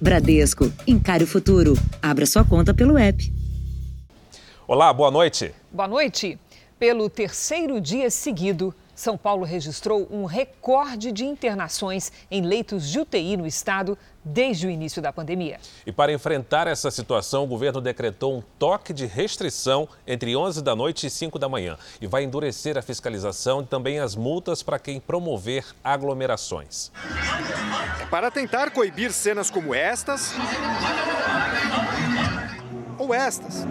Bradesco, encare o futuro. Abra sua conta pelo app. Olá, boa noite. Boa noite. Pelo terceiro dia seguido, São Paulo registrou um recorde de internações em leitos de UTI no estado desde o início da pandemia. E para enfrentar essa situação, o governo decretou um toque de restrição entre 11 da noite e 5 da manhã e vai endurecer a fiscalização e também as multas para quem promover aglomerações. Para tentar coibir cenas como estas ou estas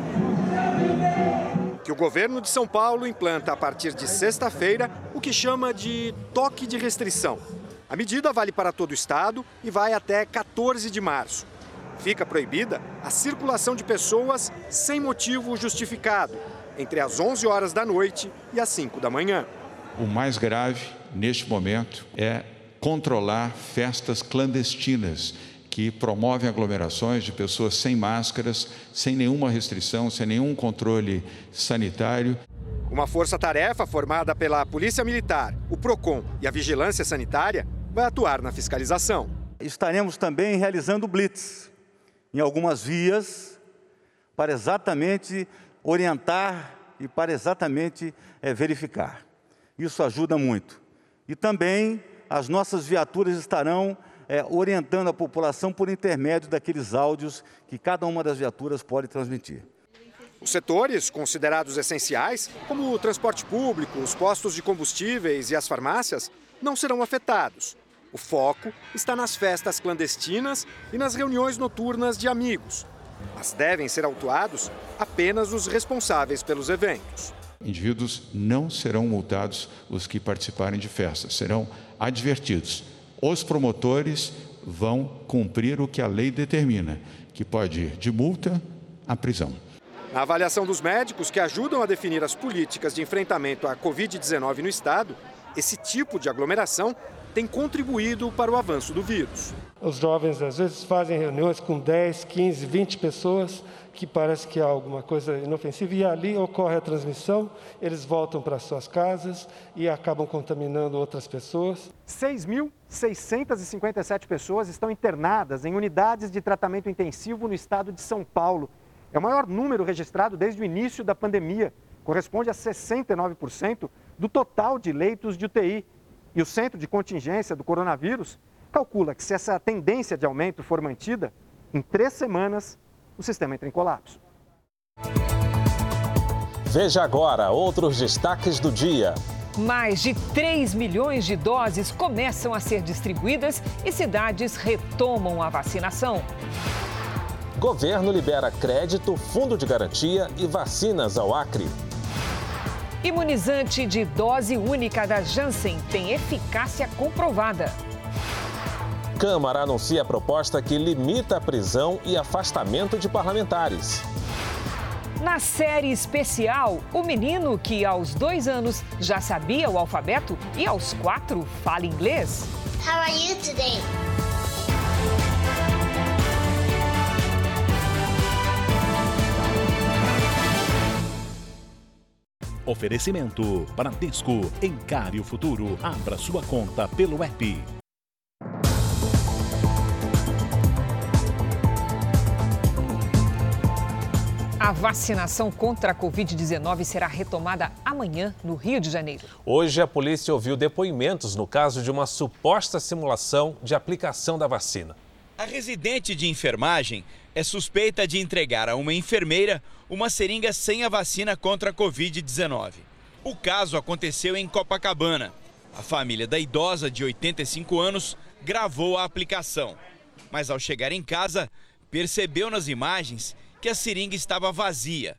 que o governo de São Paulo implanta a partir de sexta-feira o que chama de toque de restrição. A medida vale para todo o estado e vai até 14 de março. Fica proibida a circulação de pessoas sem motivo justificado entre as 11 horas da noite e as 5 da manhã. O mais grave neste momento é controlar festas clandestinas que promovem aglomerações de pessoas sem máscaras, sem nenhuma restrição, sem nenhum controle sanitário. Uma força-tarefa formada pela Polícia Militar, o PROCON e a Vigilância Sanitária vai atuar na fiscalização. Estaremos também realizando blitz em algumas vias para exatamente orientar e para exatamente é, verificar. Isso ajuda muito. E também as nossas viaturas estarão é, orientando a população por intermédio daqueles áudios que cada uma das viaturas pode transmitir. Os setores considerados essenciais, como o transporte público, os postos de combustíveis e as farmácias, não serão afetados. O foco está nas festas clandestinas e nas reuniões noturnas de amigos. Mas devem ser autuados apenas os responsáveis pelos eventos. Indivíduos não serão multados os que participarem de festas, serão advertidos os promotores vão cumprir o que a lei determina, que pode ir de multa à prisão. Na avaliação dos médicos que ajudam a definir as políticas de enfrentamento à Covid-19 no estado, esse tipo de aglomeração tem contribuído para o avanço do vírus. Os jovens às vezes fazem reuniões com 10, 15, 20 pessoas que parece que há alguma coisa inofensiva, e ali ocorre a transmissão, eles voltam para suas casas e acabam contaminando outras pessoas. 6.657 pessoas estão internadas em unidades de tratamento intensivo no estado de São Paulo. É o maior número registrado desde o início da pandemia, corresponde a 69% do total de leitos de UTI. E o Centro de Contingência do Coronavírus calcula que se essa tendência de aumento for mantida, em três semanas o sistema entra em colapso. Veja agora outros destaques do dia. Mais de 3 milhões de doses começam a ser distribuídas e cidades retomam a vacinação. Governo libera crédito, fundo de garantia e vacinas ao Acre. Imunizante de dose única da Janssen tem eficácia comprovada. Câmara anuncia a proposta que limita a prisão e afastamento de parlamentares. Na série especial, o menino que aos dois anos já sabia o alfabeto e aos quatro fala inglês. How are you today? Oferecimento Bradesco. Encare o futuro. Abra sua conta pelo app. A vacinação contra a Covid-19 será retomada amanhã no Rio de Janeiro. Hoje, a polícia ouviu depoimentos no caso de uma suposta simulação de aplicação da vacina. A residente de enfermagem é suspeita de entregar a uma enfermeira uma seringa sem a vacina contra a Covid-19. O caso aconteceu em Copacabana. A família da idosa de 85 anos gravou a aplicação. Mas ao chegar em casa, percebeu nas imagens que a seringa estava vazia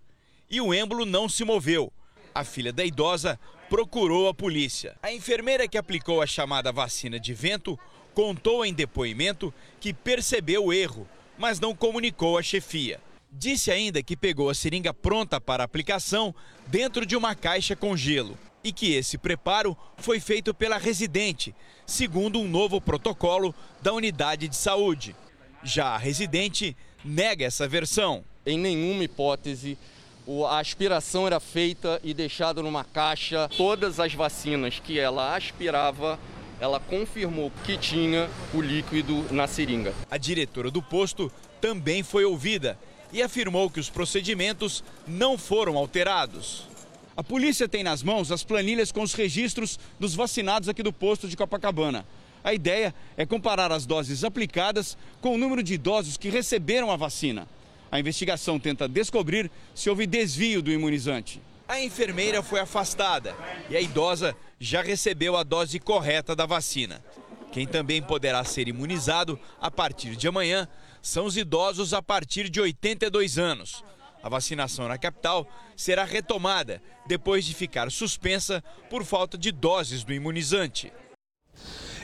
e o êmbolo não se moveu. A filha da idosa procurou a polícia. A enfermeira que aplicou a chamada vacina de vento contou em depoimento que percebeu o erro, mas não comunicou à chefia. Disse ainda que pegou a seringa pronta para aplicação dentro de uma caixa com gelo e que esse preparo foi feito pela residente, segundo um novo protocolo da unidade de saúde. Já a residente nega essa versão. Em nenhuma hipótese a aspiração era feita e deixada numa caixa. Todas as vacinas que ela aspirava ela confirmou que tinha o líquido na seringa. A diretora do posto também foi ouvida e afirmou que os procedimentos não foram alterados. A polícia tem nas mãos as planilhas com os registros dos vacinados aqui do posto de Copacabana. A ideia é comparar as doses aplicadas com o número de idosos que receberam a vacina. A investigação tenta descobrir se houve desvio do imunizante. A enfermeira foi afastada e a idosa já recebeu a dose correta da vacina. Quem também poderá ser imunizado a partir de amanhã são os idosos a partir de 82 anos. A vacinação na capital será retomada depois de ficar suspensa por falta de doses do imunizante.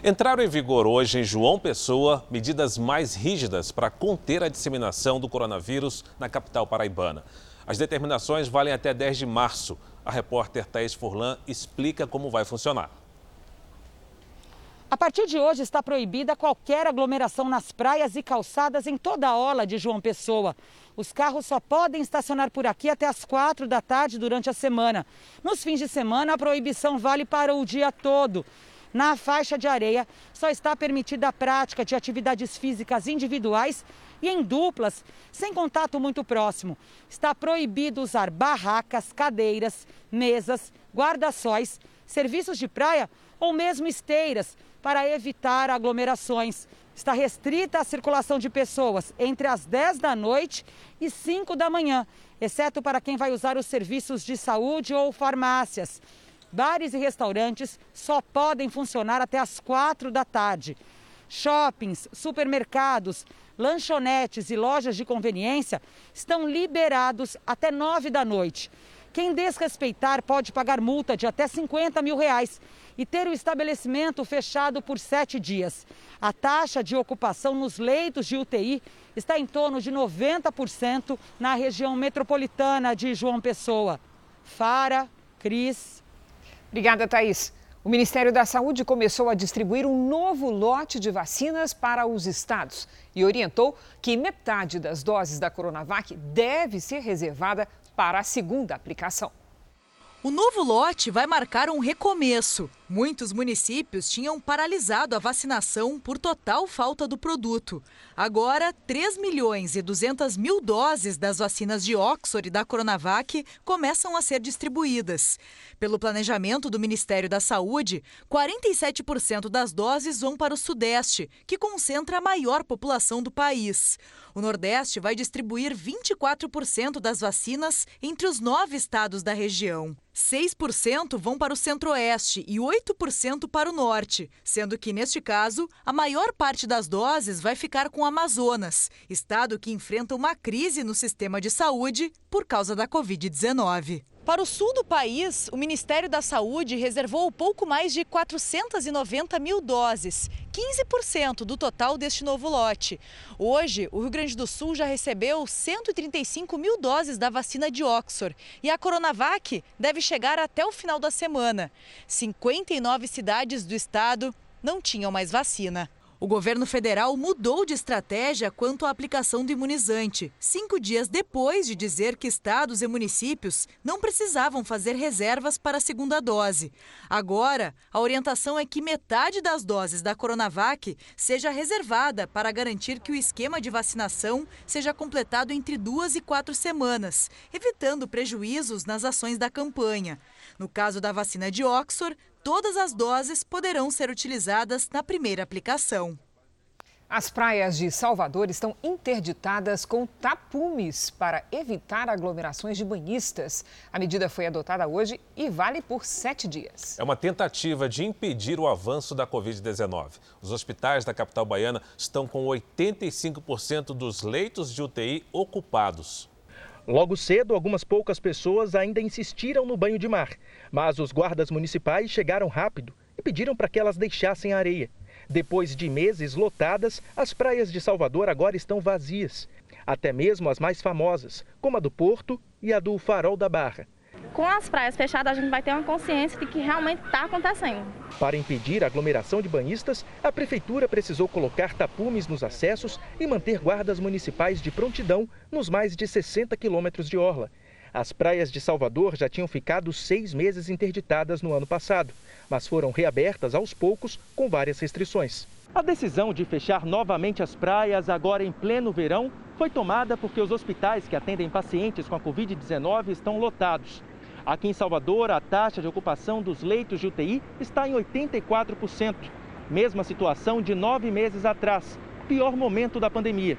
Entraram em vigor hoje em João Pessoa medidas mais rígidas para conter a disseminação do coronavírus na capital paraibana. As determinações valem até 10 de março. A repórter Thaís Furlan explica como vai funcionar. A partir de hoje está proibida qualquer aglomeração nas praias e calçadas em toda a orla de João Pessoa. Os carros só podem estacionar por aqui até as quatro da tarde durante a semana. Nos fins de semana, a proibição vale para o dia todo. Na faixa de areia, só está permitida a prática de atividades físicas individuais e em duplas, sem contato muito próximo. Está proibido usar barracas, cadeiras, mesas, guarda-sóis, serviços de praia ou mesmo esteiras para evitar aglomerações. Está restrita a circulação de pessoas entre as 10 da noite e 5 da manhã, exceto para quem vai usar os serviços de saúde ou farmácias. Bares e restaurantes só podem funcionar até as 4 da tarde. Shoppings, supermercados, lanchonetes e lojas de conveniência estão liberados até 9 da noite. Quem desrespeitar pode pagar multa de até 50 mil reais e ter o estabelecimento fechado por sete dias. A taxa de ocupação nos leitos de UTI está em torno de 90% na região metropolitana de João Pessoa. Fara, Cris. Obrigada, Thaís. O Ministério da Saúde começou a distribuir um novo lote de vacinas para os estados e orientou que metade das doses da Coronavac deve ser reservada para a segunda aplicação. O novo lote vai marcar um recomeço. Muitos municípios tinham paralisado a vacinação por total falta do produto. Agora, 3 milhões e 200 mil doses das vacinas de Oxford e da Coronavac começam a ser distribuídas. Pelo planejamento do Ministério da Saúde, 47% das doses vão para o Sudeste, que concentra a maior população do país. O Nordeste vai distribuir 24% das vacinas entre os nove estados da região. 6% vão para o Centro-Oeste e 8% para o Norte, sendo que, neste caso, a maior parte das doses vai ficar com o Amazonas, estado que enfrenta uma crise no sistema de saúde por causa da Covid-19. Para o sul do país, o Ministério da Saúde reservou pouco mais de 490 mil doses, 15% do total deste novo lote. Hoje, o Rio Grande do Sul já recebeu 135 mil doses da vacina de Oxford e a Coronavac deve chegar até o final da semana. 59 cidades do estado não tinham mais vacina. O governo federal mudou de estratégia quanto à aplicação do imunizante, cinco dias depois de dizer que estados e municípios não precisavam fazer reservas para a segunda dose. Agora, a orientação é que metade das doses da Coronavac seja reservada para garantir que o esquema de vacinação seja completado entre duas e quatro semanas, evitando prejuízos nas ações da campanha. No caso da vacina de Oxford, todas as doses poderão ser utilizadas na primeira aplicação. As praias de Salvador estão interditadas com tapumes para evitar aglomerações de banhistas. A medida foi adotada hoje e vale por sete dias. É uma tentativa de impedir o avanço da Covid-19. Os hospitais da capital baiana estão com 85% dos leitos de UTI ocupados. Logo cedo, algumas poucas pessoas ainda insistiram no banho de mar, mas os guardas municipais chegaram rápido e pediram para que elas deixassem a areia. Depois de meses lotadas, as praias de Salvador agora estão vazias. Até mesmo as mais famosas, como a do Porto e a do Farol da Barra com as praias fechadas, a gente vai ter uma consciência de que realmente está acontecendo. Para impedir a aglomeração de banhistas, a Prefeitura precisou colocar tapumes nos acessos e manter guardas municipais de prontidão nos mais de 60 quilômetros de orla. As praias de Salvador já tinham ficado seis meses interditadas no ano passado, mas foram reabertas aos poucos com várias restrições. A decisão de fechar novamente as praias agora em pleno verão foi tomada porque os hospitais que atendem pacientes com a Covid-19 estão lotados. Aqui em Salvador, a taxa de ocupação dos leitos de UTI está em 84%, mesma situação de nove meses atrás, pior momento da pandemia.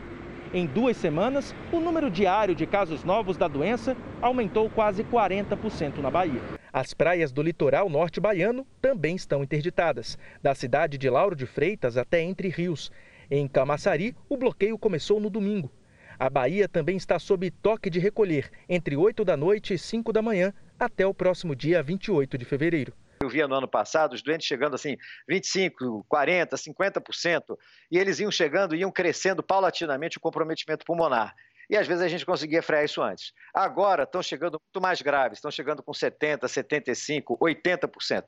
Em duas semanas, o número diário de casos novos da doença aumentou quase 40% na Bahia. As praias do litoral norte baiano também estão interditadas, da cidade de Lauro de Freitas até Entre Rios. Em Camaçari, o bloqueio começou no domingo. A Bahia também está sob toque de recolher entre 8 da noite e 5 da manhã até o próximo dia 28 de fevereiro. Eu via no ano passado os doentes chegando assim, 25, 40, 50%, e eles iam chegando, iam crescendo paulatinamente o comprometimento pulmonar. E às vezes a gente conseguia frear isso antes. Agora estão chegando muito mais graves, estão chegando com 70, 75, 80%.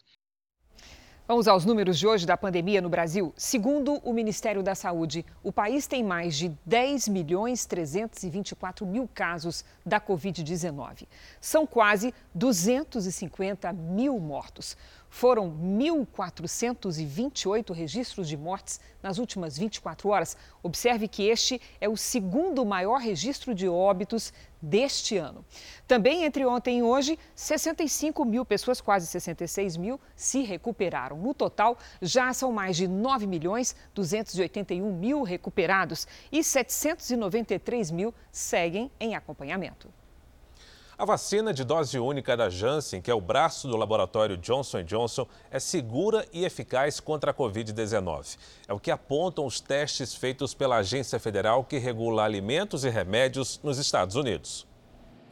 Vamos aos números de hoje da pandemia no Brasil. Segundo o Ministério da Saúde, o país tem mais de 10 milhões 324 mil casos da Covid-19. São quase 250 mil mortos. Foram 1.428 registros de mortes nas últimas 24 horas. Observe que este é o segundo maior registro de óbitos deste ano. Também entre ontem e hoje, 65 mil pessoas, quase 66 mil, se recuperaram. No total, já são mais de 9 milhões 281 mil recuperados e 793 mil seguem em acompanhamento. A vacina de dose única da Janssen, que é o braço do laboratório Johnson Johnson, é segura e eficaz contra a Covid-19. É o que apontam os testes feitos pela agência federal que regula alimentos e remédios nos Estados Unidos.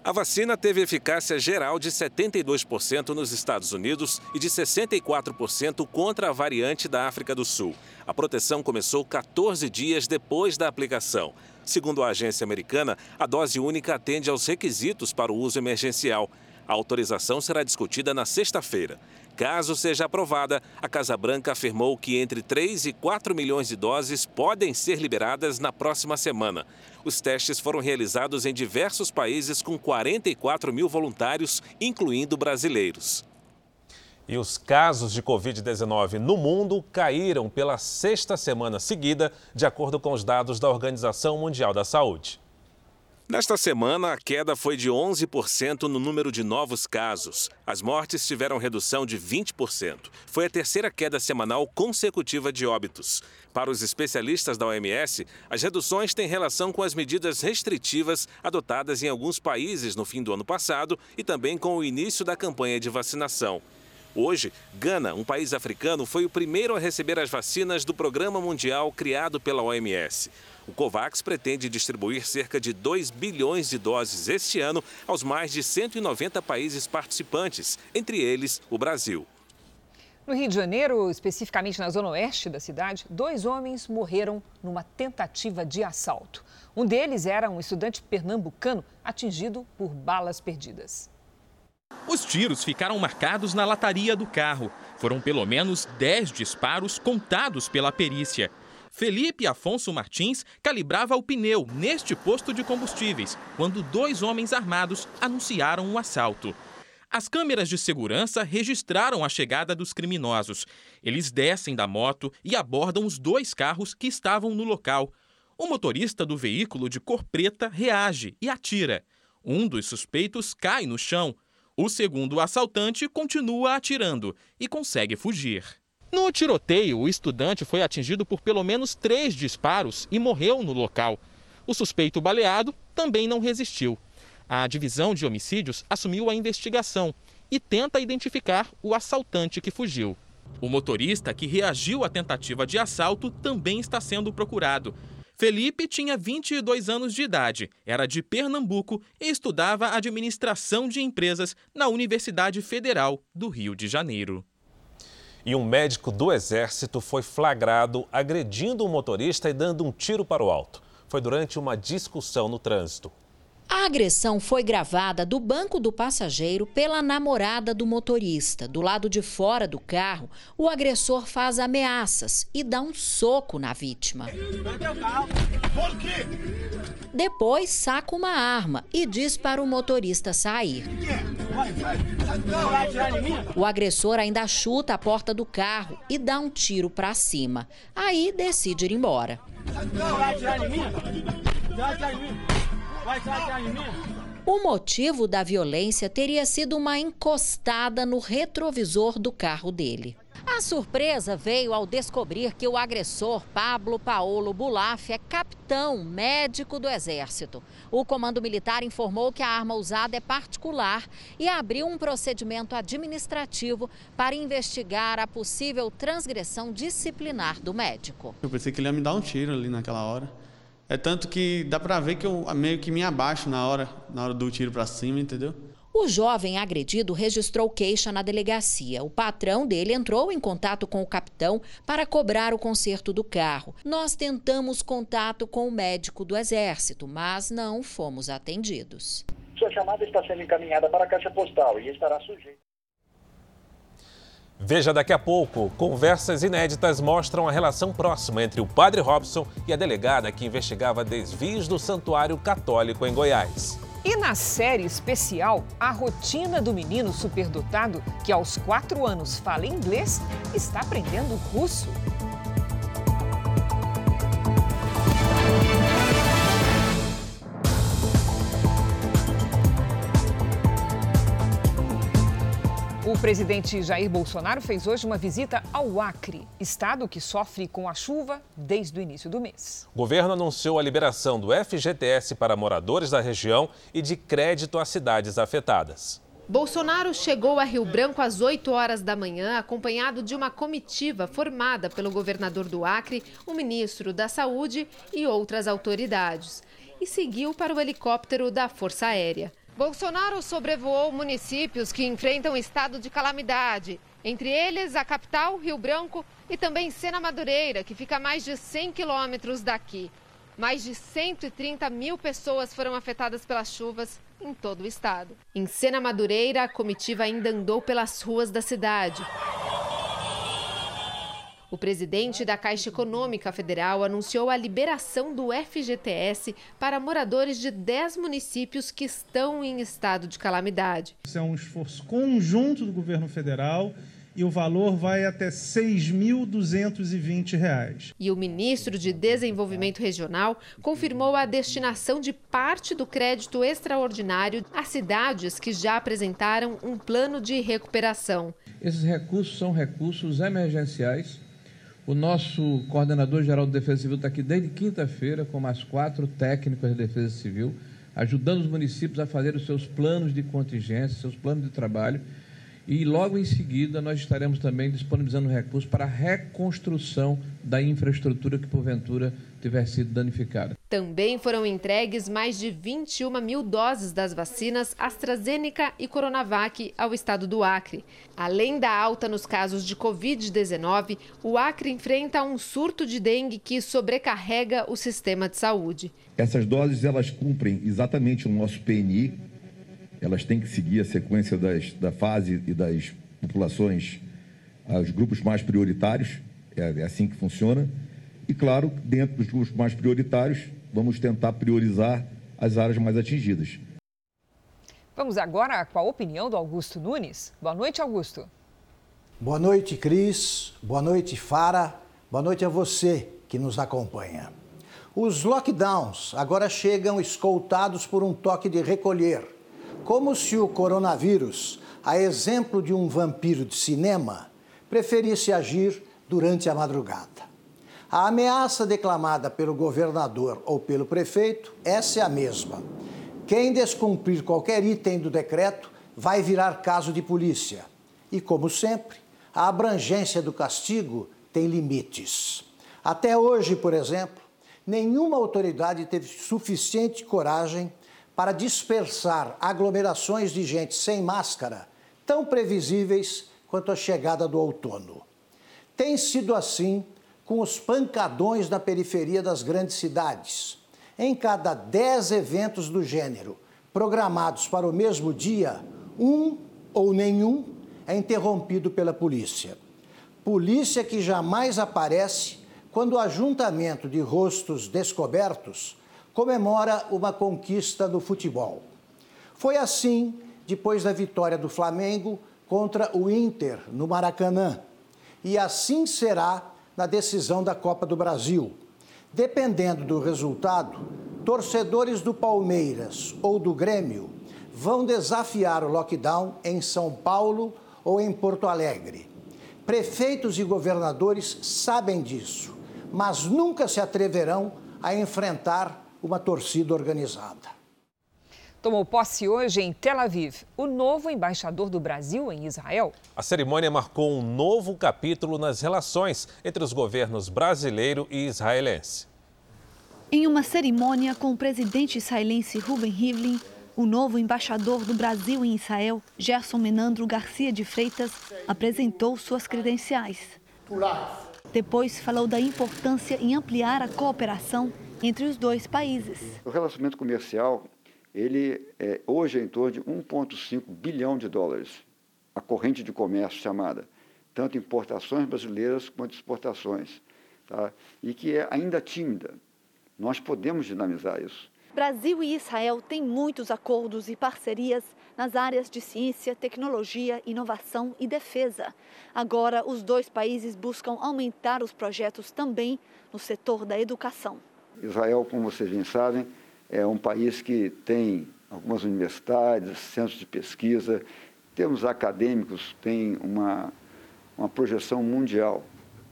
A vacina teve eficácia geral de 72% nos Estados Unidos e de 64% contra a variante da África do Sul. A proteção começou 14 dias depois da aplicação. Segundo a agência americana, a dose única atende aos requisitos para o uso emergencial. A autorização será discutida na sexta-feira. Caso seja aprovada, a Casa Branca afirmou que entre 3 e 4 milhões de doses podem ser liberadas na próxima semana. Os testes foram realizados em diversos países com 44 mil voluntários, incluindo brasileiros. E os casos de Covid-19 no mundo caíram pela sexta semana seguida, de acordo com os dados da Organização Mundial da Saúde. Nesta semana, a queda foi de 11% no número de novos casos. As mortes tiveram redução de 20%. Foi a terceira queda semanal consecutiva de óbitos. Para os especialistas da OMS, as reduções têm relação com as medidas restritivas adotadas em alguns países no fim do ano passado e também com o início da campanha de vacinação. Hoje, Gana, um país africano, foi o primeiro a receber as vacinas do Programa Mundial criado pela OMS. O COVAX pretende distribuir cerca de 2 bilhões de doses este ano aos mais de 190 países participantes, entre eles o Brasil. No Rio de Janeiro, especificamente na zona oeste da cidade, dois homens morreram numa tentativa de assalto. Um deles era um estudante pernambucano atingido por balas perdidas. Os tiros ficaram marcados na lataria do carro. Foram pelo menos 10 disparos contados pela perícia. Felipe Afonso Martins calibrava o pneu neste posto de combustíveis quando dois homens armados anunciaram o um assalto. As câmeras de segurança registraram a chegada dos criminosos. Eles descem da moto e abordam os dois carros que estavam no local. O motorista do veículo de cor preta reage e atira. Um dos suspeitos cai no chão. O segundo assaltante continua atirando e consegue fugir. No tiroteio, o estudante foi atingido por pelo menos três disparos e morreu no local. O suspeito baleado também não resistiu. A divisão de homicídios assumiu a investigação e tenta identificar o assaltante que fugiu. O motorista que reagiu à tentativa de assalto também está sendo procurado. Felipe tinha 22 anos de idade, era de Pernambuco e estudava administração de empresas na Universidade Federal do Rio de Janeiro. E um médico do Exército foi flagrado agredindo um motorista e dando um tiro para o alto. Foi durante uma discussão no trânsito. A agressão foi gravada do banco do passageiro pela namorada do motorista. Do lado de fora do carro, o agressor faz ameaças e dá um soco na vítima. Depois saca uma arma e diz para o motorista sair. O agressor ainda chuta a porta do carro e dá um tiro para cima. Aí decide ir embora. O motivo da violência teria sido uma encostada no retrovisor do carro dele. A surpresa veio ao descobrir que o agressor, Pablo Paolo Bulaf, é capitão médico do Exército. O comando militar informou que a arma usada é particular e abriu um procedimento administrativo para investigar a possível transgressão disciplinar do médico. Eu pensei que ele ia me dar um tiro ali naquela hora. É tanto que dá pra ver que eu meio que me abaixo na hora, na hora do tiro pra cima, entendeu? O jovem agredido registrou queixa na delegacia. O patrão dele entrou em contato com o capitão para cobrar o conserto do carro. Nós tentamos contato com o médico do Exército, mas não fomos atendidos. Sua chamada está sendo encaminhada para a caixa postal e estará sujeita. Veja daqui a pouco. Conversas inéditas mostram a relação próxima entre o padre Robson e a delegada que investigava desvios do Santuário Católico em Goiás. E na série especial, a rotina do menino superdotado que aos quatro anos fala inglês está aprendendo russo. O presidente Jair Bolsonaro fez hoje uma visita ao Acre, estado que sofre com a chuva desde o início do mês. O governo anunciou a liberação do FGTS para moradores da região e de crédito às cidades afetadas. Bolsonaro chegou a Rio Branco às 8 horas da manhã, acompanhado de uma comitiva formada pelo governador do Acre, o ministro da Saúde e outras autoridades. E seguiu para o helicóptero da Força Aérea. Bolsonaro sobrevoou municípios que enfrentam estado de calamidade, entre eles a capital, Rio Branco, e também Sena Madureira, que fica a mais de 100 quilômetros daqui. Mais de 130 mil pessoas foram afetadas pelas chuvas em todo o estado. Em Sena Madureira, a comitiva ainda andou pelas ruas da cidade. O presidente da Caixa Econômica Federal anunciou a liberação do FGTS para moradores de 10 municípios que estão em estado de calamidade. Isso é um esforço conjunto do governo federal e o valor vai até R$ 6.220. E o ministro de Desenvolvimento Regional confirmou a destinação de parte do crédito extraordinário a cidades que já apresentaram um plano de recuperação. Esses recursos são recursos emergenciais o nosso coordenador-geral de Defesa Civil está aqui desde quinta-feira com mais quatro técnicos de Defesa Civil, ajudando os municípios a fazer os seus planos de contingência, seus planos de trabalho. E logo em seguida nós estaremos também disponibilizando recursos para a reconstrução da infraestrutura que porventura tiver sido danificada. Também foram entregues mais de 21 mil doses das vacinas AstraZeneca e Coronavac ao estado do Acre. Além da alta nos casos de Covid-19, o Acre enfrenta um surto de dengue que sobrecarrega o sistema de saúde. Essas doses elas cumprem exatamente o nosso PNI. Elas têm que seguir a sequência das, da fase e das populações, os grupos mais prioritários. É, é assim que funciona. E, claro, dentro dos grupos mais prioritários, vamos tentar priorizar as áreas mais atingidas. Vamos agora com a opinião do Augusto Nunes. Boa noite, Augusto. Boa noite, Cris. Boa noite, Fara. Boa noite a você que nos acompanha. Os lockdowns agora chegam escoltados por um toque de recolher, como se o coronavírus, a exemplo de um vampiro de cinema, preferisse agir durante a madrugada. A ameaça declamada pelo governador ou pelo prefeito, essa é a mesma. Quem descumprir qualquer item do decreto vai virar caso de polícia. E, como sempre, a abrangência do castigo tem limites. Até hoje, por exemplo, nenhuma autoridade teve suficiente coragem para dispersar aglomerações de gente sem máscara tão previsíveis quanto a chegada do outono. Tem sido assim com os pancadões na periferia das grandes cidades. Em cada dez eventos do gênero programados para o mesmo dia, um ou nenhum é interrompido pela polícia. Polícia que jamais aparece quando o ajuntamento de rostos descobertos comemora uma conquista no futebol. Foi assim depois da vitória do Flamengo contra o Inter no Maracanã. E assim será na decisão da Copa do Brasil. Dependendo do resultado, torcedores do Palmeiras ou do Grêmio vão desafiar o lockdown em São Paulo ou em Porto Alegre. Prefeitos e governadores sabem disso, mas nunca se atreverão a enfrentar uma torcida organizada. Tomou posse hoje em Tel Aviv o novo embaixador do Brasil em Israel. A cerimônia marcou um novo capítulo nas relações entre os governos brasileiro e israelense. Em uma cerimônia com o presidente israelense Ruben Rivlin, o novo embaixador do Brasil em Israel, Gerson Menandro Garcia de Freitas, apresentou suas credenciais. Depois falou da importância em ampliar a cooperação entre os dois países. O relacionamento comercial ele é, hoje é em torno de 1,5 bilhão de dólares, a corrente de comércio chamada, tanto importações brasileiras quanto exportações, tá? e que é ainda tímida. Nós podemos dinamizar isso. Brasil e Israel têm muitos acordos e parcerias nas áreas de ciência, tecnologia, inovação e defesa. Agora, os dois países buscam aumentar os projetos também no setor da educação. Israel, como vocês bem sabem, é um país que tem algumas universidades, centros de pesquisa, termos acadêmicos, tem uma, uma projeção mundial,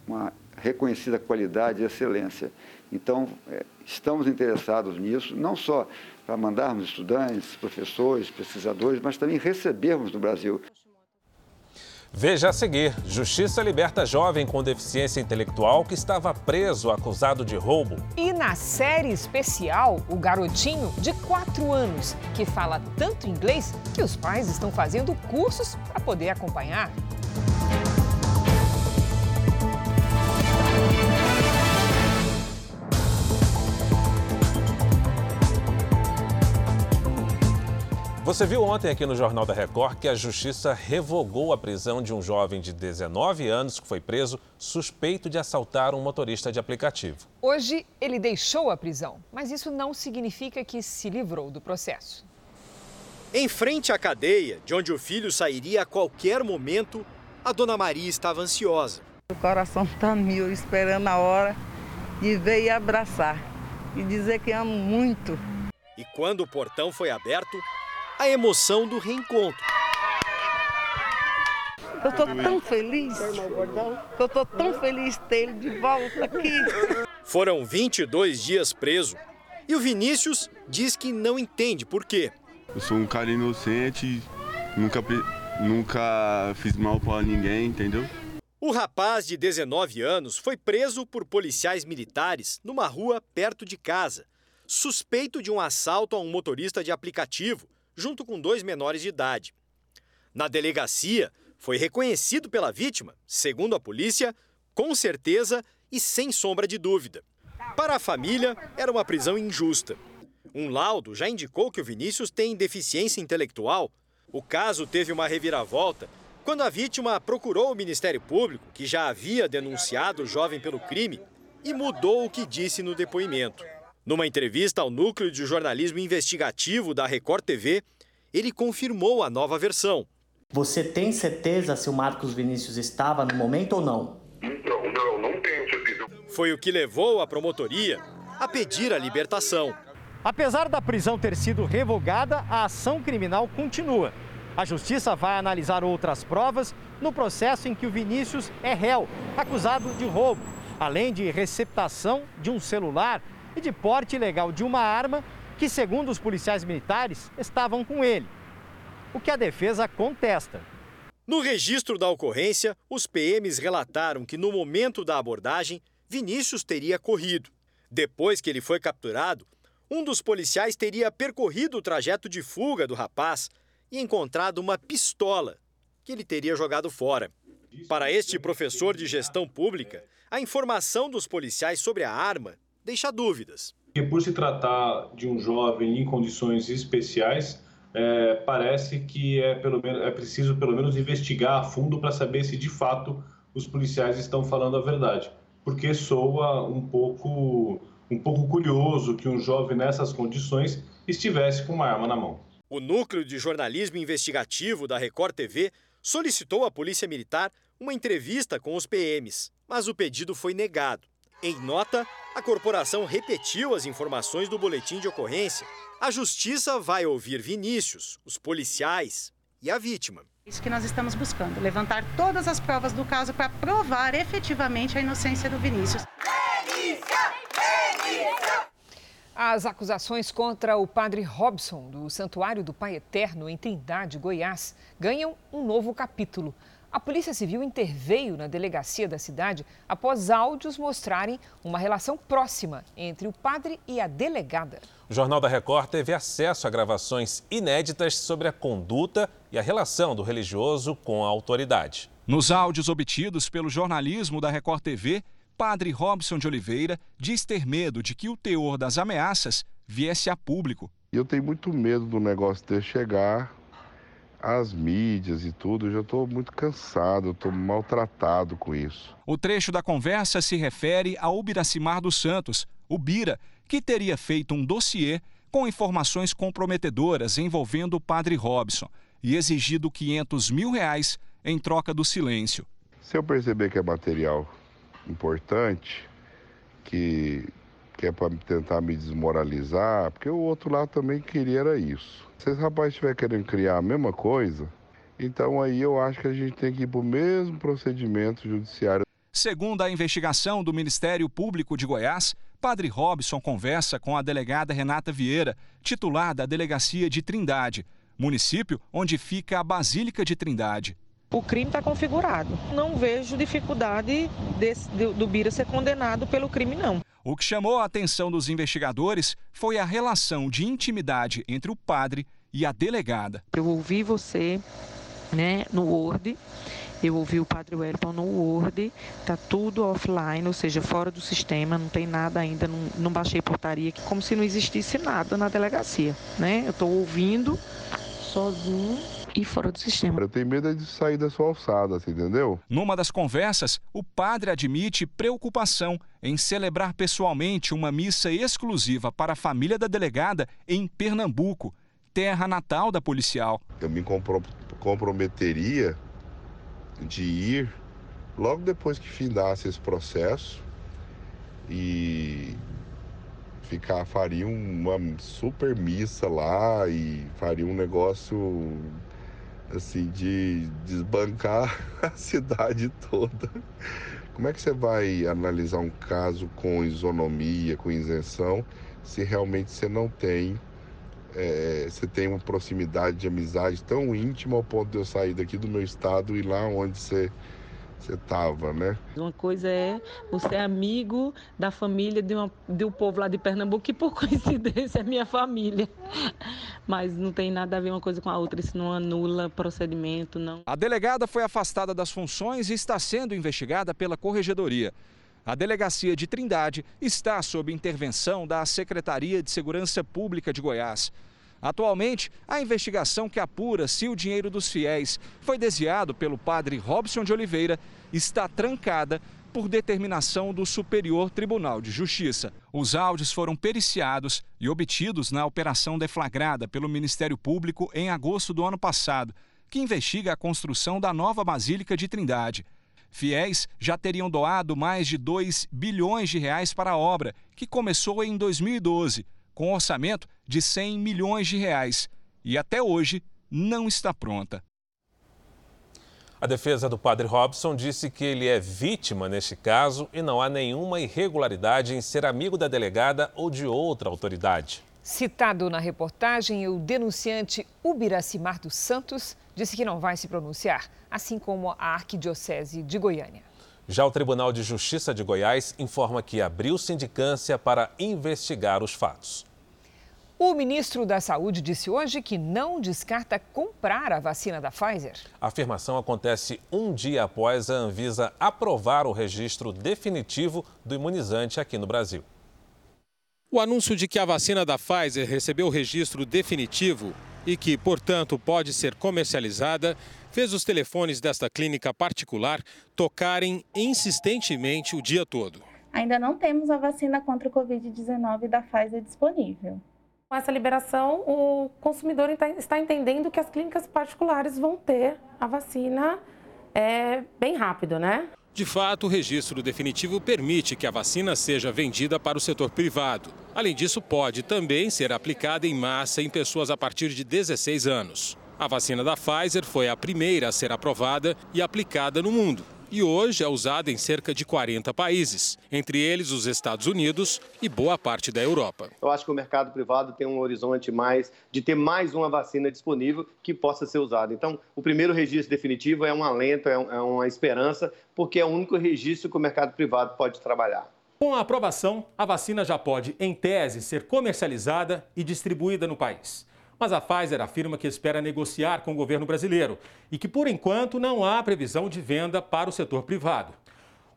uma reconhecida qualidade e excelência. Então, é, estamos interessados nisso, não só para mandarmos estudantes, professores, pesquisadores, mas também recebermos no Brasil. Veja a seguir: Justiça liberta jovem com deficiência intelectual que estava preso acusado de roubo. E na série especial, o garotinho de 4 anos, que fala tanto inglês que os pais estão fazendo cursos para poder acompanhar. Você viu ontem aqui no Jornal da Record que a Justiça revogou a prisão de um jovem de 19 anos que foi preso suspeito de assaltar um motorista de aplicativo. Hoje ele deixou a prisão, mas isso não significa que se livrou do processo. Em frente à cadeia, de onde o filho sairia a qualquer momento, a dona Maria estava ansiosa. O coração está mil, esperando a hora de ver e abraçar e dizer que amo muito. E quando o portão foi aberto, a emoção do reencontro. Eu estou tão feliz. Eu estou tão feliz de ter ele de volta aqui. Foram 22 dias preso e o Vinícius diz que não entende por quê. Eu sou um cara inocente, nunca, nunca fiz mal para ninguém, entendeu? O rapaz de 19 anos foi preso por policiais militares numa rua perto de casa, suspeito de um assalto a um motorista de aplicativo junto com dois menores de idade. Na delegacia, foi reconhecido pela vítima, segundo a polícia, com certeza e sem sombra de dúvida. Para a família, era uma prisão injusta. Um laudo já indicou que o Vinícius tem deficiência intelectual. O caso teve uma reviravolta quando a vítima procurou o Ministério Público, que já havia denunciado o jovem pelo crime, e mudou o que disse no depoimento. Numa entrevista ao núcleo de jornalismo investigativo da Record TV, ele confirmou a nova versão. Você tem certeza se o Marcos Vinícius estava no momento ou não? Não, não, não tenho certeza. Foi o que levou a promotoria a pedir a libertação. Apesar da prisão ter sido revogada, a ação criminal continua. A justiça vai analisar outras provas no processo em que o Vinícius é réu, acusado de roubo, além de receptação de um celular e de porte ilegal de uma arma que, segundo os policiais militares, estavam com ele. O que a defesa contesta. No registro da ocorrência, os PMs relataram que no momento da abordagem, Vinícius teria corrido. Depois que ele foi capturado, um dos policiais teria percorrido o trajeto de fuga do rapaz e encontrado uma pistola que ele teria jogado fora. Para este professor de gestão pública, a informação dos policiais sobre a arma deixa dúvidas. E por se tratar de um jovem em condições especiais, é, parece que é, pelo menos, é preciso pelo menos investigar a fundo para saber se de fato os policiais estão falando a verdade, porque soa um pouco um pouco curioso que um jovem nessas condições estivesse com uma arma na mão. O Núcleo de Jornalismo Investigativo da Record TV solicitou à Polícia Militar uma entrevista com os PMs, mas o pedido foi negado. Em nota, a corporação repetiu as informações do boletim de ocorrência. A justiça vai ouvir Vinícius, os policiais e a vítima. Isso que nós estamos buscando, levantar todas as provas do caso para provar efetivamente a inocência do Vinícius. As acusações contra o padre Robson, do Santuário do Pai Eterno, em Trindade, Goiás, ganham um novo capítulo. A Polícia Civil interveio na delegacia da cidade após áudios mostrarem uma relação próxima entre o padre e a delegada. O Jornal da Record teve acesso a gravações inéditas sobre a conduta e a relação do religioso com a autoridade. Nos áudios obtidos pelo jornalismo da Record TV, Padre Robson de Oliveira diz ter medo de que o teor das ameaças viesse a público. Eu tenho muito medo do negócio ter chegar as mídias e tudo, eu já estou muito cansado, estou maltratado com isso. O trecho da conversa se refere a Ubiracimar dos Santos, o Bira, que teria feito um dossiê com informações comprometedoras envolvendo o padre Robson e exigido 500 mil reais em troca do silêncio. Se eu perceber que é material importante, que, que é para tentar me desmoralizar, porque o outro lado também queria era isso. Se esse rapaz estiver querendo criar a mesma coisa, então aí eu acho que a gente tem que ir para o mesmo procedimento judiciário. Segundo a investigação do Ministério Público de Goiás, Padre Robson conversa com a delegada Renata Vieira, titular da Delegacia de Trindade, município onde fica a Basílica de Trindade. O crime está configurado. Não vejo dificuldade desse, do, do Bira ser condenado pelo crime, não. O que chamou a atenção dos investigadores foi a relação de intimidade entre o padre e a delegada. Eu ouvi você né, no Word, eu ouvi o padre Wellington no Word, tá tudo offline, ou seja, fora do sistema, não tem nada ainda, não, não baixei portaria, como se não existisse nada na delegacia, né? Eu estou ouvindo sozinho e fora do sistema. Eu tenho medo de sair da sua alçada, você entendeu? Numa das conversas, o padre admite preocupação em celebrar pessoalmente uma missa exclusiva para a família da delegada em Pernambuco, terra natal da policial. Eu me comprometeria de ir logo depois que findasse esse processo e ficar faria uma super missa lá e faria um negócio assim, de desbancar a cidade toda. Como é que você vai analisar um caso com isonomia, com isenção, se realmente você não tem, é, você tem uma proximidade de amizade tão íntima ao ponto de eu sair daqui do meu estado e lá onde você você estava, né? Uma coisa é você é amigo da família de, uma, de um povo lá de Pernambuco, que por coincidência é minha família. Mas não tem nada a ver uma coisa com a outra, isso não anula procedimento, não. A delegada foi afastada das funções e está sendo investigada pela Corregedoria. A delegacia de Trindade está sob intervenção da Secretaria de Segurança Pública de Goiás. Atualmente, a investigação que apura se o dinheiro dos fiéis foi desviado pelo padre Robson de Oliveira está trancada por determinação do Superior Tribunal de Justiça. Os áudios foram periciados e obtidos na operação deflagrada pelo Ministério Público em agosto do ano passado, que investiga a construção da nova Basílica de Trindade. Fiéis já teriam doado mais de 2 bilhões de reais para a obra, que começou em 2012 com um orçamento de 100 milhões de reais e até hoje não está pronta. A defesa do padre Robson disse que ele é vítima neste caso e não há nenhuma irregularidade em ser amigo da delegada ou de outra autoridade. Citado na reportagem, o denunciante Ubiracimar dos Santos disse que não vai se pronunciar, assim como a Arquidiocese de Goiânia. Já o Tribunal de Justiça de Goiás informa que abriu sindicância para investigar os fatos. O ministro da Saúde disse hoje que não descarta comprar a vacina da Pfizer. A afirmação acontece um dia após a Anvisa aprovar o registro definitivo do imunizante aqui no Brasil. O anúncio de que a vacina da Pfizer recebeu o registro definitivo e que, portanto, pode ser comercializada, fez os telefones desta clínica particular tocarem insistentemente o dia todo. ainda não temos a vacina contra o Covid-19 da Pfizer disponível. Com essa liberação, o consumidor está entendendo que as clínicas particulares vão ter a vacina é, bem rápido, né? De fato, o registro definitivo permite que a vacina seja vendida para o setor privado. Além disso, pode também ser aplicada em massa em pessoas a partir de 16 anos. A vacina da Pfizer foi a primeira a ser aprovada e aplicada no mundo. E hoje é usada em cerca de 40 países, entre eles os Estados Unidos e boa parte da Europa. Eu acho que o mercado privado tem um horizonte mais de ter mais uma vacina disponível que possa ser usada. Então, o primeiro registro definitivo é um alento, é, é uma esperança, porque é o único registro que o mercado privado pode trabalhar. Com a aprovação, a vacina já pode, em tese, ser comercializada e distribuída no país. Mas a Pfizer afirma que espera negociar com o governo brasileiro e que, por enquanto, não há previsão de venda para o setor privado.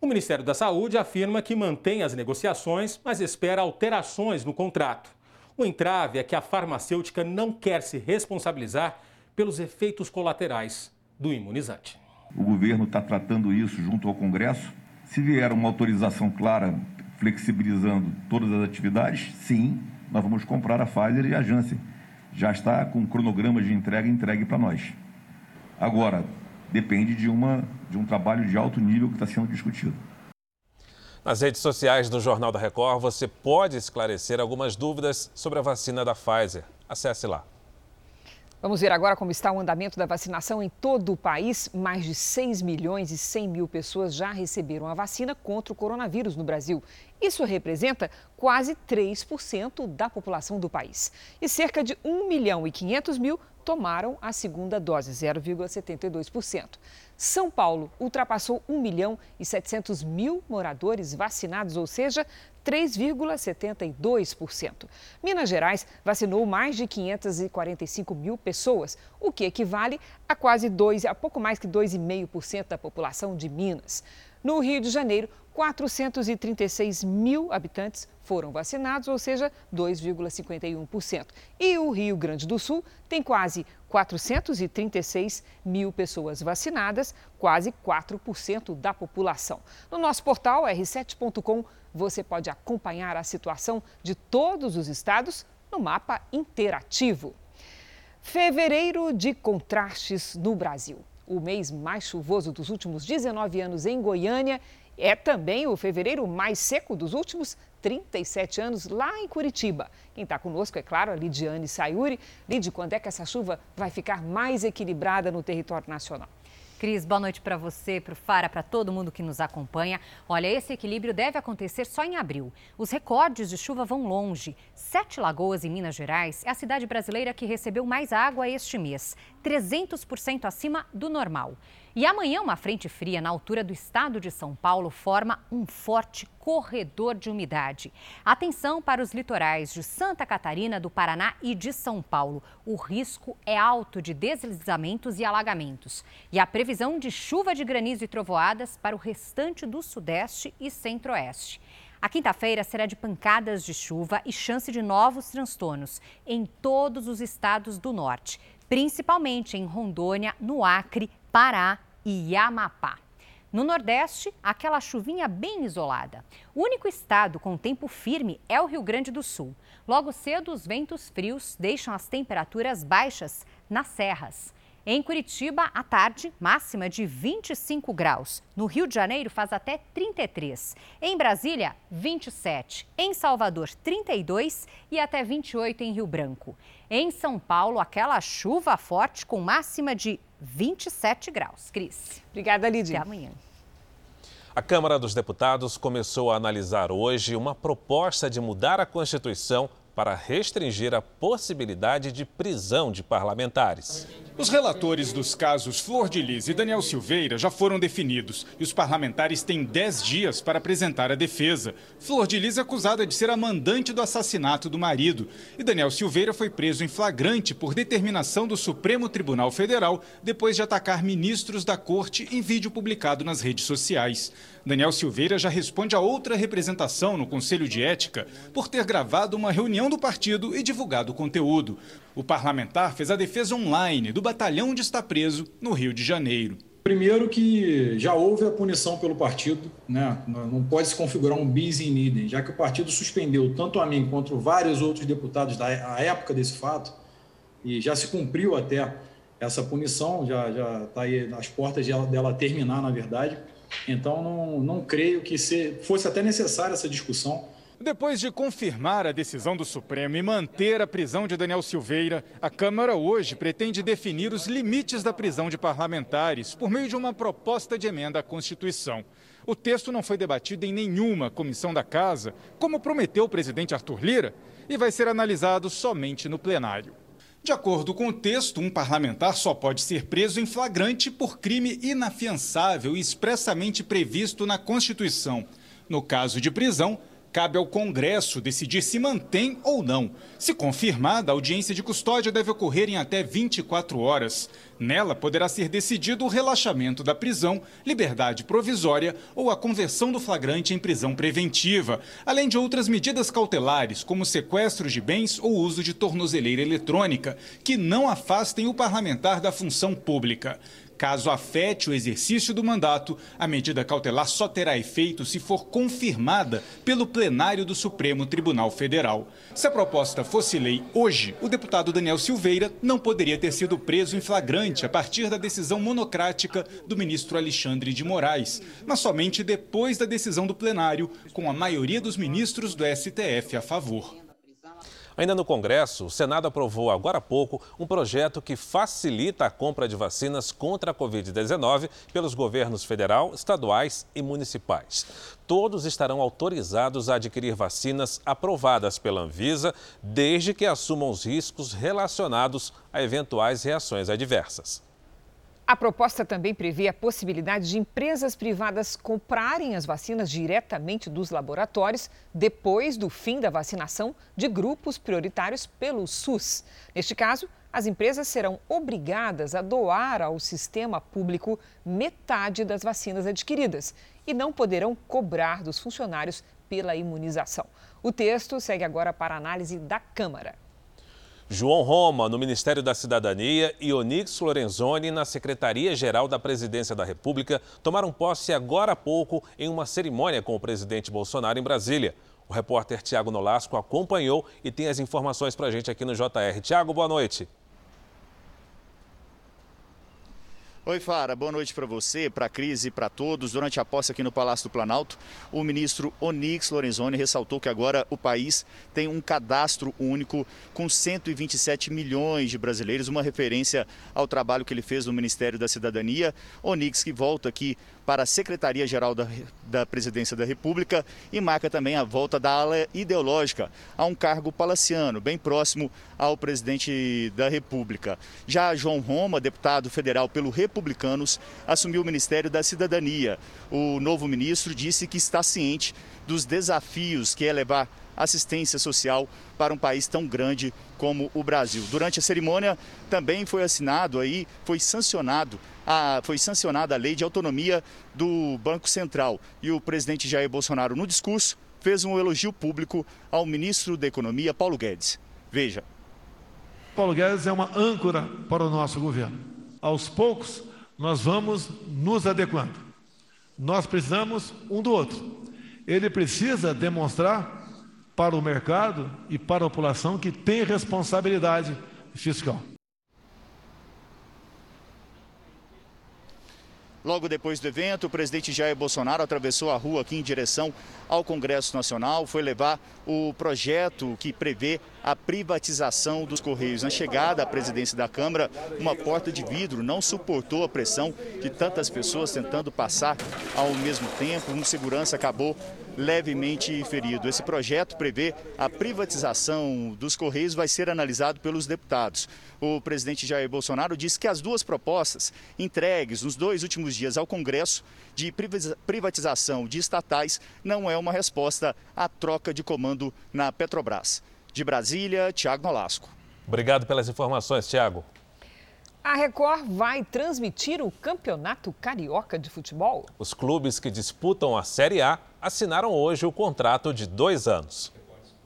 O Ministério da Saúde afirma que mantém as negociações, mas espera alterações no contrato. O entrave é que a farmacêutica não quer se responsabilizar pelos efeitos colaterais do imunizante. O governo está tratando isso junto ao Congresso. Se vier uma autorização clara, flexibilizando todas as atividades, sim, nós vamos comprar a Pfizer e a Janssen já está com cronograma de entrega entregue para nós. Agora, depende de, uma, de um trabalho de alto nível que está sendo discutido. Nas redes sociais do Jornal da Record, você pode esclarecer algumas dúvidas sobre a vacina da Pfizer. Acesse lá. Vamos ver agora como está o andamento da vacinação em todo o país. Mais de 6 milhões e 100 mil pessoas já receberam a vacina contra o coronavírus no Brasil. Isso representa quase 3% da população do país. E cerca de 1 milhão e 500 mil tomaram a segunda dose, 0,72%. São Paulo ultrapassou 1 milhão e 700 mil moradores vacinados, ou seja, 3,72%. Minas Gerais vacinou mais de 545 mil pessoas, o que equivale a quase 2, a pouco mais que 2,5% da população de Minas. No Rio de Janeiro, 436 mil habitantes foram vacinados, ou seja, 2,51%. E o Rio Grande do Sul tem quase 436 mil pessoas vacinadas, quase 4% da população. No nosso portal r7.com você pode acompanhar a situação de todos os estados no mapa interativo. Fevereiro de contrastes no Brasil. O mês mais chuvoso dos últimos 19 anos em Goiânia é também o fevereiro mais seco dos últimos 37 anos lá em Curitiba. Quem está conosco, é claro, a Lidiane Sayuri. Lid, quando é que essa chuva vai ficar mais equilibrada no território nacional? Cris, boa noite para você, para o Fara, para todo mundo que nos acompanha. Olha, esse equilíbrio deve acontecer só em abril. Os recordes de chuva vão longe. Sete Lagoas, em Minas Gerais, é a cidade brasileira que recebeu mais água este mês, 300% acima do normal. E amanhã, uma frente fria na altura do estado de São Paulo forma um forte corredor de umidade. Atenção para os litorais de Santa Catarina, do Paraná e de São Paulo. O risco é alto de deslizamentos e alagamentos. E a previsão de chuva de granizo e trovoadas para o restante do Sudeste e Centro-Oeste. A quinta-feira será de pancadas de chuva e chance de novos transtornos em todos os estados do norte, principalmente em Rondônia, no Acre, Pará e Amapá. No Nordeste, aquela chuvinha bem isolada. O único estado com tempo firme é o Rio Grande do Sul. Logo cedo, os ventos frios deixam as temperaturas baixas nas serras. Em Curitiba, à tarde, máxima de 25 graus. No Rio de Janeiro, faz até 33. Em Brasília, 27. Em Salvador, 32 e até 28 em Rio Branco. Em São Paulo, aquela chuva forte com máxima de 27 graus. Cris. Obrigada, Lídia. Até amanhã. A Câmara dos Deputados começou a analisar hoje uma proposta de mudar a Constituição para restringir a possibilidade de prisão de parlamentares. Os relatores dos casos Flor de Lis e Daniel Silveira já foram definidos e os parlamentares têm 10 dias para apresentar a defesa. Flor de Lis é acusada de ser a mandante do assassinato do marido e Daniel Silveira foi preso em flagrante por determinação do Supremo Tribunal Federal depois de atacar ministros da corte em vídeo publicado nas redes sociais. Daniel Silveira já responde a outra representação no Conselho de Ética por ter gravado uma reunião do partido e divulgado o conteúdo. O parlamentar fez a defesa online do batalhão onde está preso, no Rio de Janeiro. Primeiro que já houve a punição pelo partido, né? não pode se configurar um bis in idem, já que o partido suspendeu tanto a mim quanto vários outros deputados da época desse fato, e já se cumpriu até essa punição, já está aí nas portas dela, dela terminar, na verdade. Então, não, não creio que se, fosse até necessária essa discussão, depois de confirmar a decisão do Supremo e manter a prisão de Daniel Silveira, a Câmara hoje pretende definir os limites da prisão de parlamentares por meio de uma proposta de emenda à Constituição. O texto não foi debatido em nenhuma comissão da Casa, como prometeu o presidente Arthur Lira, e vai ser analisado somente no plenário. De acordo com o texto, um parlamentar só pode ser preso em flagrante por crime inafiançável e expressamente previsto na Constituição. No caso de prisão, cabe ao Congresso decidir se mantém ou não. Se confirmada, a audiência de custódia deve ocorrer em até 24 horas. Nela poderá ser decidido o relaxamento da prisão, liberdade provisória ou a conversão do flagrante em prisão preventiva, além de outras medidas cautelares, como sequestros de bens ou uso de tornozeleira eletrônica, que não afastem o parlamentar da função pública. Caso afete o exercício do mandato, a medida cautelar só terá efeito se for confirmada pelo plenário do Supremo Tribunal Federal. Se a proposta fosse lei hoje, o deputado Daniel Silveira não poderia ter sido preso em flagrante a partir da decisão monocrática do ministro Alexandre de Moraes, mas somente depois da decisão do plenário, com a maioria dos ministros do STF a favor. Ainda no Congresso, o Senado aprovou agora há pouco um projeto que facilita a compra de vacinas contra a Covid-19 pelos governos federal, estaduais e municipais. Todos estarão autorizados a adquirir vacinas aprovadas pela Anvisa, desde que assumam os riscos relacionados a eventuais reações adversas. A proposta também prevê a possibilidade de empresas privadas comprarem as vacinas diretamente dos laboratórios depois do fim da vacinação de grupos prioritários pelo SUS. Neste caso, as empresas serão obrigadas a doar ao sistema público metade das vacinas adquiridas e não poderão cobrar dos funcionários pela imunização. O texto segue agora para análise da Câmara. João Roma, no Ministério da Cidadania, e Onix Lorenzoni, na Secretaria-Geral da Presidência da República, tomaram posse agora há pouco em uma cerimônia com o presidente Bolsonaro em Brasília. O repórter Tiago Nolasco acompanhou e tem as informações para a gente aqui no JR. Tiago, boa noite. Oi, Fara, boa noite para você, para a Cris e para todos. Durante a posse aqui no Palácio do Planalto, o ministro Onix Lorenzoni ressaltou que agora o país tem um cadastro único com 127 milhões de brasileiros, uma referência ao trabalho que ele fez no Ministério da Cidadania. Onix que volta aqui para a Secretaria-Geral da, da Presidência da República e marca também a volta da ala ideológica a um cargo palaciano, bem próximo ao presidente da República. Já João Roma, deputado federal pelo Republicanos, assumiu o Ministério da Cidadania. O novo ministro disse que está ciente dos desafios que é levar assistência social para um país tão grande como o Brasil. Durante a cerimônia também foi assinado aí, foi sancionado a, foi sancionada a lei de autonomia do Banco Central e o presidente Jair Bolsonaro no discurso fez um elogio público ao ministro da Economia Paulo Guedes. Veja. Paulo Guedes é uma âncora para o nosso governo. Aos poucos nós vamos nos adequando. Nós precisamos um do outro. Ele precisa demonstrar para o mercado e para a população que tem responsabilidade fiscal. Logo depois do evento, o presidente Jair Bolsonaro atravessou a rua aqui em direção ao Congresso Nacional, foi levar o projeto que prevê a privatização dos Correios. Na chegada à presidência da Câmara, uma porta de vidro não suportou a pressão de tantas pessoas tentando passar ao mesmo tempo. Um segurança acabou levemente ferido. Esse projeto prevê a privatização dos Correios, vai ser analisado pelos deputados. O presidente Jair Bolsonaro disse que as duas propostas entregues nos dois últimos dias ao Congresso de privatização de estatais não é uma resposta à troca de comando na Petrobras. De Brasília, Tiago Nolasco. Obrigado pelas informações, Tiago. A Record vai transmitir o Campeonato Carioca de Futebol? Os clubes que disputam a Série A assinaram hoje o contrato de dois anos.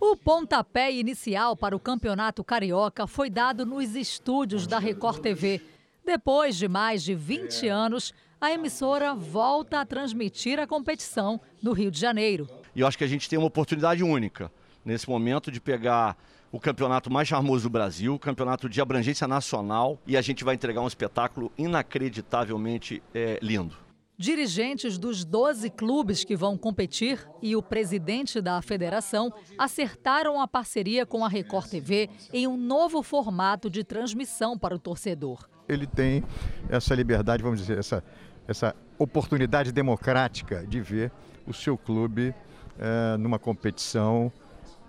O pontapé inicial para o Campeonato Carioca foi dado nos estúdios da Record TV. Depois de mais de 20 anos, a emissora volta a transmitir a competição no Rio de Janeiro. E eu acho que a gente tem uma oportunidade única nesse momento de pegar o campeonato mais charmoso do Brasil, o campeonato de abrangência nacional, e a gente vai entregar um espetáculo inacreditavelmente é, lindo. Dirigentes dos 12 clubes que vão competir e o presidente da federação acertaram a parceria com a Record TV em um novo formato de transmissão para o torcedor. Ele tem essa liberdade, vamos dizer, essa, essa oportunidade democrática de ver o seu clube é, numa competição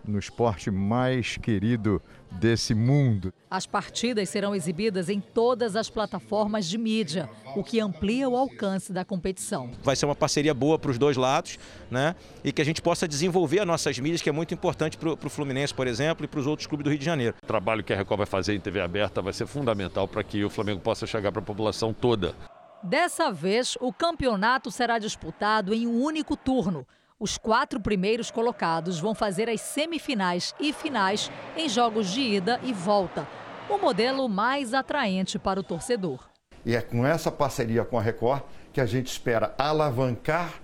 no esporte mais querido desse mundo. As partidas serão exibidas em todas as plataformas de mídia, o que amplia o alcance da competição. Vai ser uma parceria boa para os dois lados, né? E que a gente possa desenvolver as nossas mídias, que é muito importante para o Fluminense, por exemplo, e para os outros clubes do Rio de Janeiro. O trabalho que a Record vai fazer em TV aberta vai ser fundamental para que o Flamengo possa chegar para a população toda. Dessa vez, o campeonato será disputado em um único turno. Os quatro primeiros colocados vão fazer as semifinais e finais em jogos de ida e volta. O modelo mais atraente para o torcedor. E é com essa parceria com a Record que a gente espera alavancar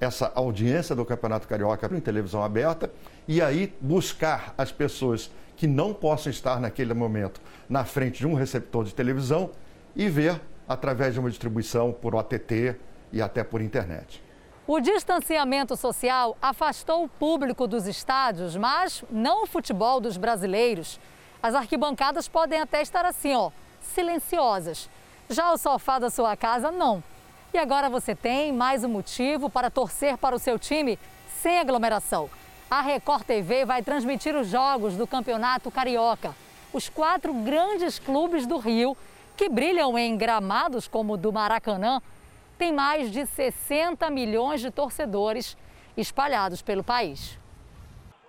essa audiência do Campeonato Carioca em televisão aberta e aí buscar as pessoas que não possam estar naquele momento na frente de um receptor de televisão e ver através de uma distribuição por OTT e até por internet. O distanciamento social afastou o público dos estádios, mas não o futebol dos brasileiros. As arquibancadas podem até estar assim, ó, silenciosas. Já o sofá da sua casa, não. E agora você tem mais um motivo para torcer para o seu time sem aglomeração. A Record TV vai transmitir os jogos do Campeonato Carioca. Os quatro grandes clubes do Rio, que brilham em gramados como o do Maracanã, tem mais de 60 milhões de torcedores espalhados pelo país.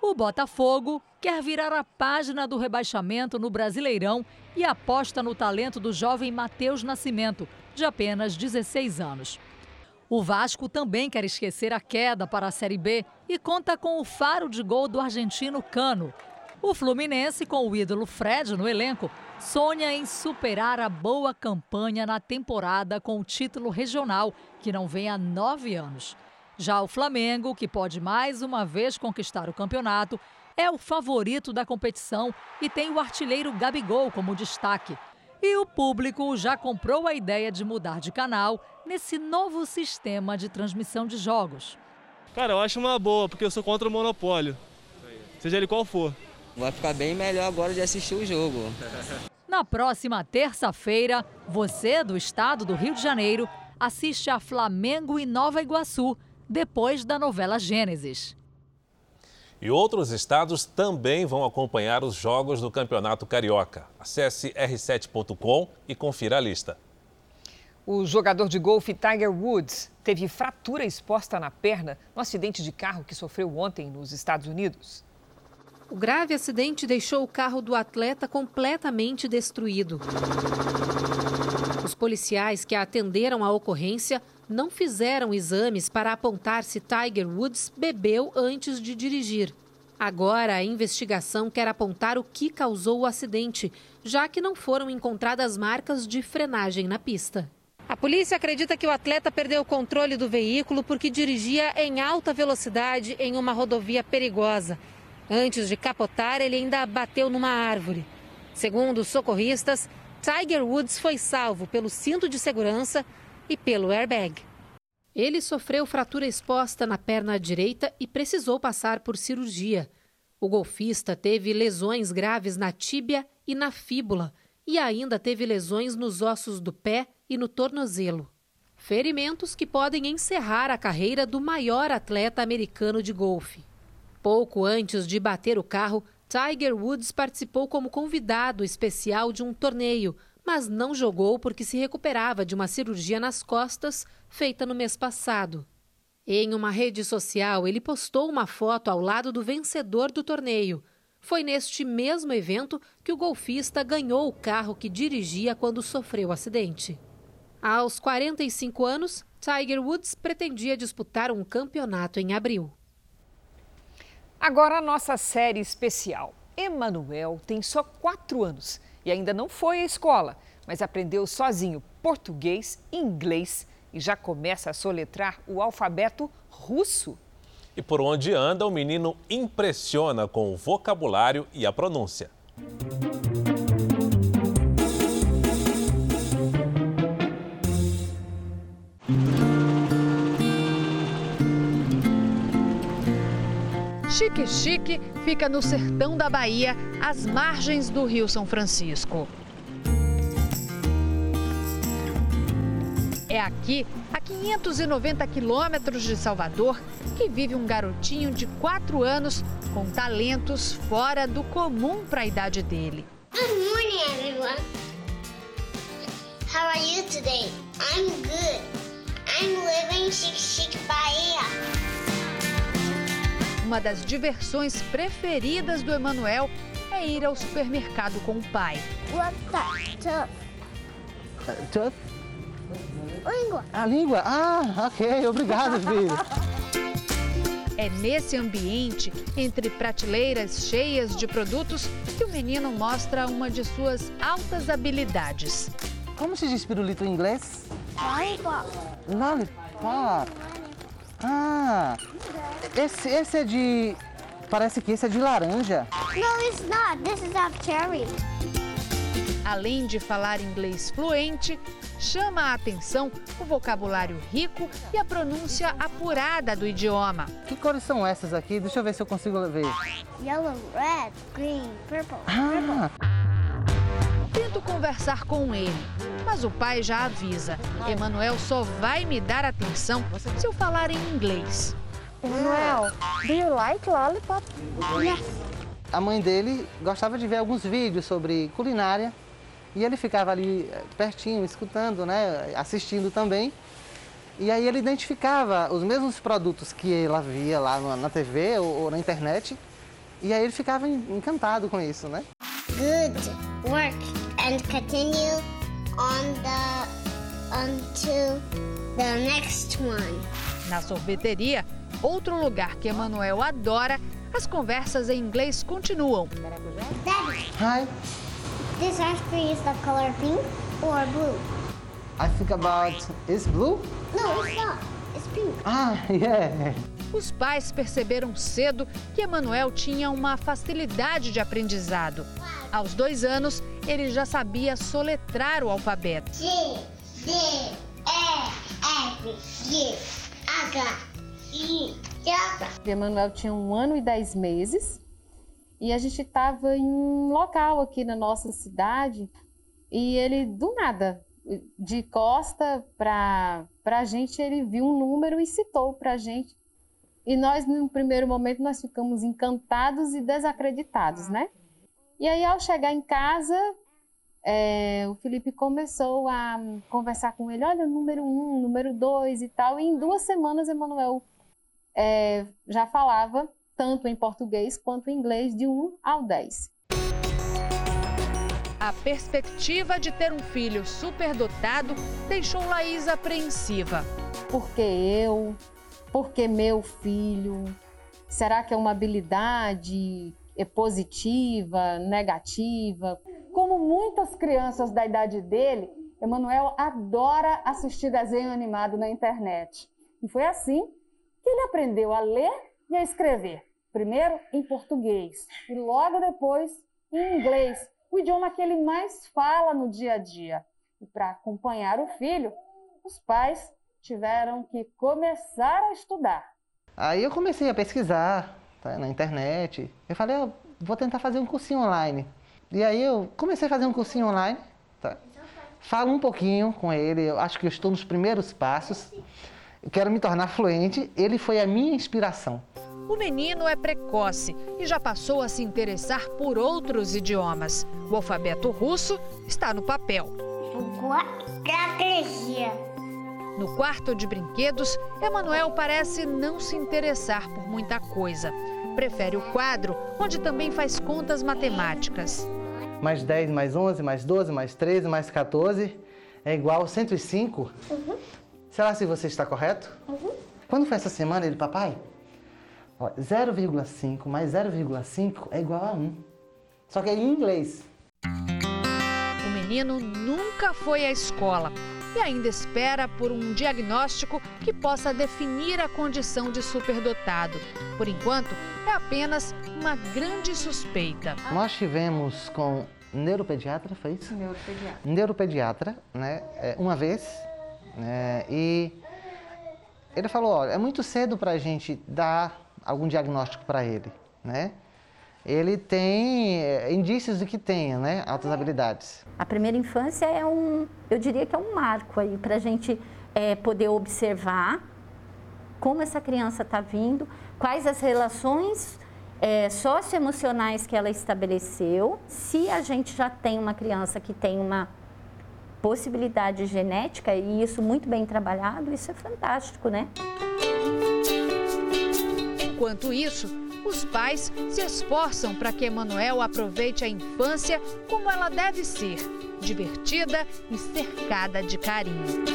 O Botafogo quer virar a página do rebaixamento no Brasileirão e aposta no talento do jovem Matheus Nascimento, de apenas 16 anos. O Vasco também quer esquecer a queda para a Série B e conta com o faro de gol do argentino Cano. O Fluminense, com o ídolo Fred no elenco, sonha em superar a boa campanha na temporada com o título regional, que não vem há nove anos. Já o Flamengo, que pode mais uma vez conquistar o campeonato, é o favorito da competição e tem o artilheiro Gabigol como destaque. E o público já comprou a ideia de mudar de canal nesse novo sistema de transmissão de jogos. Cara, eu acho uma boa, porque eu sou contra o monopólio, seja ele qual for. Vai ficar bem melhor agora de assistir o jogo. Na próxima terça-feira, você do estado do Rio de Janeiro assiste a Flamengo e Nova Iguaçu, depois da novela Gênesis. E outros estados também vão acompanhar os jogos do Campeonato Carioca. Acesse r7.com e confira a lista. O jogador de golfe Tiger Woods teve fratura exposta na perna no acidente de carro que sofreu ontem nos Estados Unidos. O grave acidente deixou o carro do atleta completamente destruído. Os policiais que atenderam a ocorrência não fizeram exames para apontar se Tiger Woods bebeu antes de dirigir. Agora, a investigação quer apontar o que causou o acidente, já que não foram encontradas marcas de frenagem na pista. A polícia acredita que o atleta perdeu o controle do veículo porque dirigia em alta velocidade em uma rodovia perigosa. Antes de capotar, ele ainda bateu numa árvore. Segundo os socorristas, Tiger Woods foi salvo pelo cinto de segurança e pelo airbag. Ele sofreu fratura exposta na perna direita e precisou passar por cirurgia. O golfista teve lesões graves na tíbia e na fíbula e ainda teve lesões nos ossos do pé e no tornozelo. Ferimentos que podem encerrar a carreira do maior atleta americano de golfe. Pouco antes de bater o carro, Tiger Woods participou como convidado especial de um torneio, mas não jogou porque se recuperava de uma cirurgia nas costas feita no mês passado. Em uma rede social, ele postou uma foto ao lado do vencedor do torneio. Foi neste mesmo evento que o golfista ganhou o carro que dirigia quando sofreu o acidente. Aos 45 anos, Tiger Woods pretendia disputar um campeonato em abril. Agora a nossa série especial. Emanuel tem só quatro anos e ainda não foi à escola, mas aprendeu sozinho português, inglês e já começa a soletrar o alfabeto russo. E por onde anda, o menino impressiona com o vocabulário e a pronúncia. Chique Chique fica no sertão da Bahia, às margens do Rio São Francisco. É aqui, a 590 quilômetros de Salvador, que vive um garotinho de 4 anos com talentos fora do comum para a idade dele. Good morning, everyone. How are you today? I'm good. I'm living Chic Chic Bahia. Uma das diversões preferidas do Emanuel é ir ao supermercado com o pai. Tooth? Língua. A língua? Ah, ok, obrigado, filho. É nesse ambiente, entre prateleiras cheias de produtos, que o menino mostra uma de suas altas habilidades. Como se diz pirulito em inglês? Lollipop. Lollipop. Ah, esse, esse é de... Parece que esse é de laranja. No, it's not. This is of cherry. Além de falar inglês fluente, chama a atenção o vocabulário rico e a pronúncia apurada do idioma. Que cores são essas aqui? Deixa eu ver se eu consigo ver. Yellow, red, green, purple, Ah, Tento conversar com ele, mas o pai já avisa. Emanuel só vai me dar atenção se eu falar em inglês. Emanuel, do you like lollipop? Yes. A mãe dele gostava de ver alguns vídeos sobre culinária e ele ficava ali eh, pertinho, escutando, né, assistindo também. E aí ele identificava os mesmos produtos que ela via lá na TV ou, na internet. E aí ele ficava en- encantado com isso, né? Good work and continue on the until the next one. Na sorveteria, outro lugar que Emanuel adora, as conversas em inglês continuam. Daddy, Hi, this ice cream is the color pink or blue? I think about is blue? No, it's not. It's pink. Ah, yeah. Os pais perceberam cedo que Emanuel tinha uma facilidade de aprendizado. Aos dois anos, ele já sabia soletrar o alfabeto. G, D, E, F, G, H, I, J. Emanuel tinha um ano e dez meses e a gente estava em um local aqui na nossa cidade e ele, do nada, de costa para a gente, ele viu um número e citou para a gente. E nós, no primeiro momento, nós ficamos encantados e desacreditados, né? E aí, ao chegar em casa, é, o Felipe começou a conversar com ele, olha, número um, número dois e tal. E em duas semanas, Emanuel é, já falava tanto em português quanto em inglês de 1 ao 10. A perspectiva de ter um filho superdotado deixou Laís apreensiva. Por que eu? Por que meu filho? Será que é uma habilidade é positiva, negativa? Como muitas crianças da idade dele, Emanuel adora assistir desenho animado na internet. E foi assim que ele aprendeu a ler e a escrever. Primeiro em português e logo depois em inglês, o idioma que ele mais fala no dia a dia. E para acompanhar o filho, os pais tiveram que começar a estudar. Aí eu comecei a pesquisar tá, na internet. Eu falei, ah, vou tentar fazer um cursinho online. E aí eu comecei a fazer um cursinho online. Tá? Falo um pouquinho com ele, eu acho que eu estou nos primeiros passos. Eu quero me tornar fluente. Ele foi a minha inspiração. O menino é precoce e já passou a se interessar por outros idiomas. O alfabeto russo está no papel. No quarto de brinquedos, Emanuel parece não se interessar por muita coisa. Prefere o quadro, onde também faz contas matemáticas. Mais 10, mais 11, mais 12, mais 13, mais 14 é igual a 105? Uhum. Será se você está correto? Uhum. Quando foi essa semana, ele, papai? ó, 0,5 mais 0,5 é igual a 1. Só que é em inglês. O menino nunca foi à escola e ainda espera por um diagnóstico que possa definir a condição de superdotado. Por enquanto, é apenas uma grande suspeita. Nós tivemos com neuropediatra, foi isso? Neuropediatra. Neuropediatra, né? é, Uma vez, né? E ele falou, olha, é muito cedo para a gente dar algum diagnóstico para ele, né? Ele tem é, indícios de que tenha, né? Altas habilidades. A primeira infância é um, eu diria que é um marco aí para a gente é, poder observar como essa criança está vindo, quais as relações é, socioemocionais que ela estabeleceu. Se a gente já tem uma criança que tem uma possibilidade genética e isso muito bem trabalhado, isso é fantástico, né? Enquanto isso, os pais se esforçam para que Emanuel aproveite a infância como ela deve ser, divertida e cercada de carinho.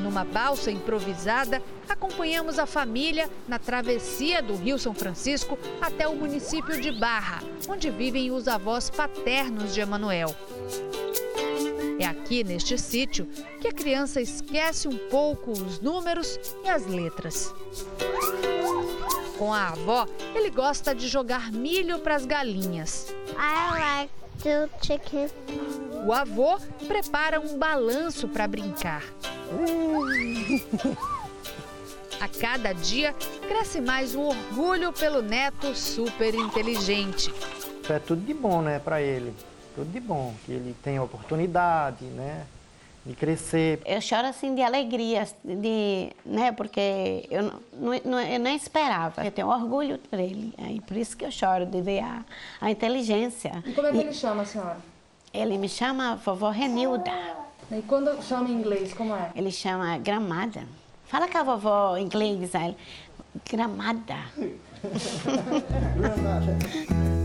Numa balsa improvisada, acompanhamos a família na travessia do Rio São Francisco até o município de Barra, onde vivem os avós paternos de Emanuel. É aqui neste sítio que a criança esquece um pouco os números e as letras. Com a avó, ele gosta de jogar milho para as galinhas. I like to chicken. O avô prepara um balanço para brincar. A cada dia cresce mais o orgulho pelo neto super inteligente. É tudo de bom, né, para ele. Tudo de bom, que ele tem oportunidade, né, de crescer. Eu choro assim de alegria, de, né, porque eu não, não, eu nem esperava. Eu tenho orgulho por ele, aí por isso que eu choro de ver a, a inteligência. E como é que ele chama a senhora? Ele me chama vovó Renilda. E quando chama em inglês, como é? Ele chama Gramada. Fala com a vovó em inglês, aí ele, Gramada.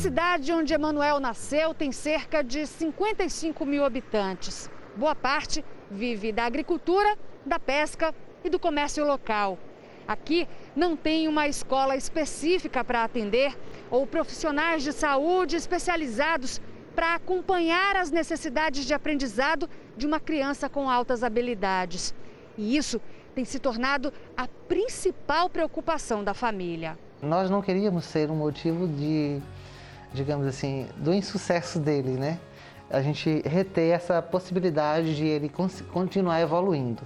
cidade onde Emanuel nasceu tem cerca de 55 mil habitantes. Boa parte vive da agricultura, da pesca e do comércio local. Aqui não tem uma escola específica para atender ou profissionais de saúde especializados para acompanhar as necessidades de aprendizado de uma criança com altas habilidades. E isso tem se tornado a principal preocupação da família. Nós não queríamos ser um motivo de, digamos assim, do insucesso dele, né? A gente reter essa possibilidade de ele continuar evoluindo.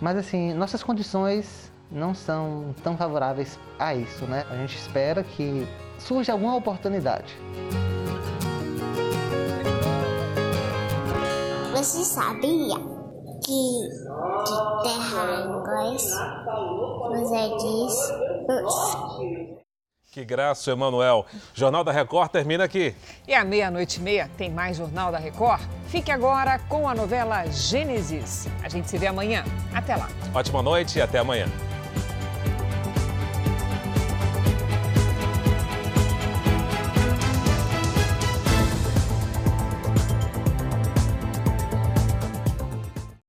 Mas assim, nossas condições não são tão favoráveis a isso, né? A gente espera que surja alguma oportunidade. Você sabia que de terra em inglês você diz Earth? Que graça, Emanuel. Jornal da Record termina aqui. E à meia-noite e meia tem mais Jornal da Record. Fique agora com a novela Gênesis. A gente se vê amanhã. Até lá. Ótima noite e até amanhã.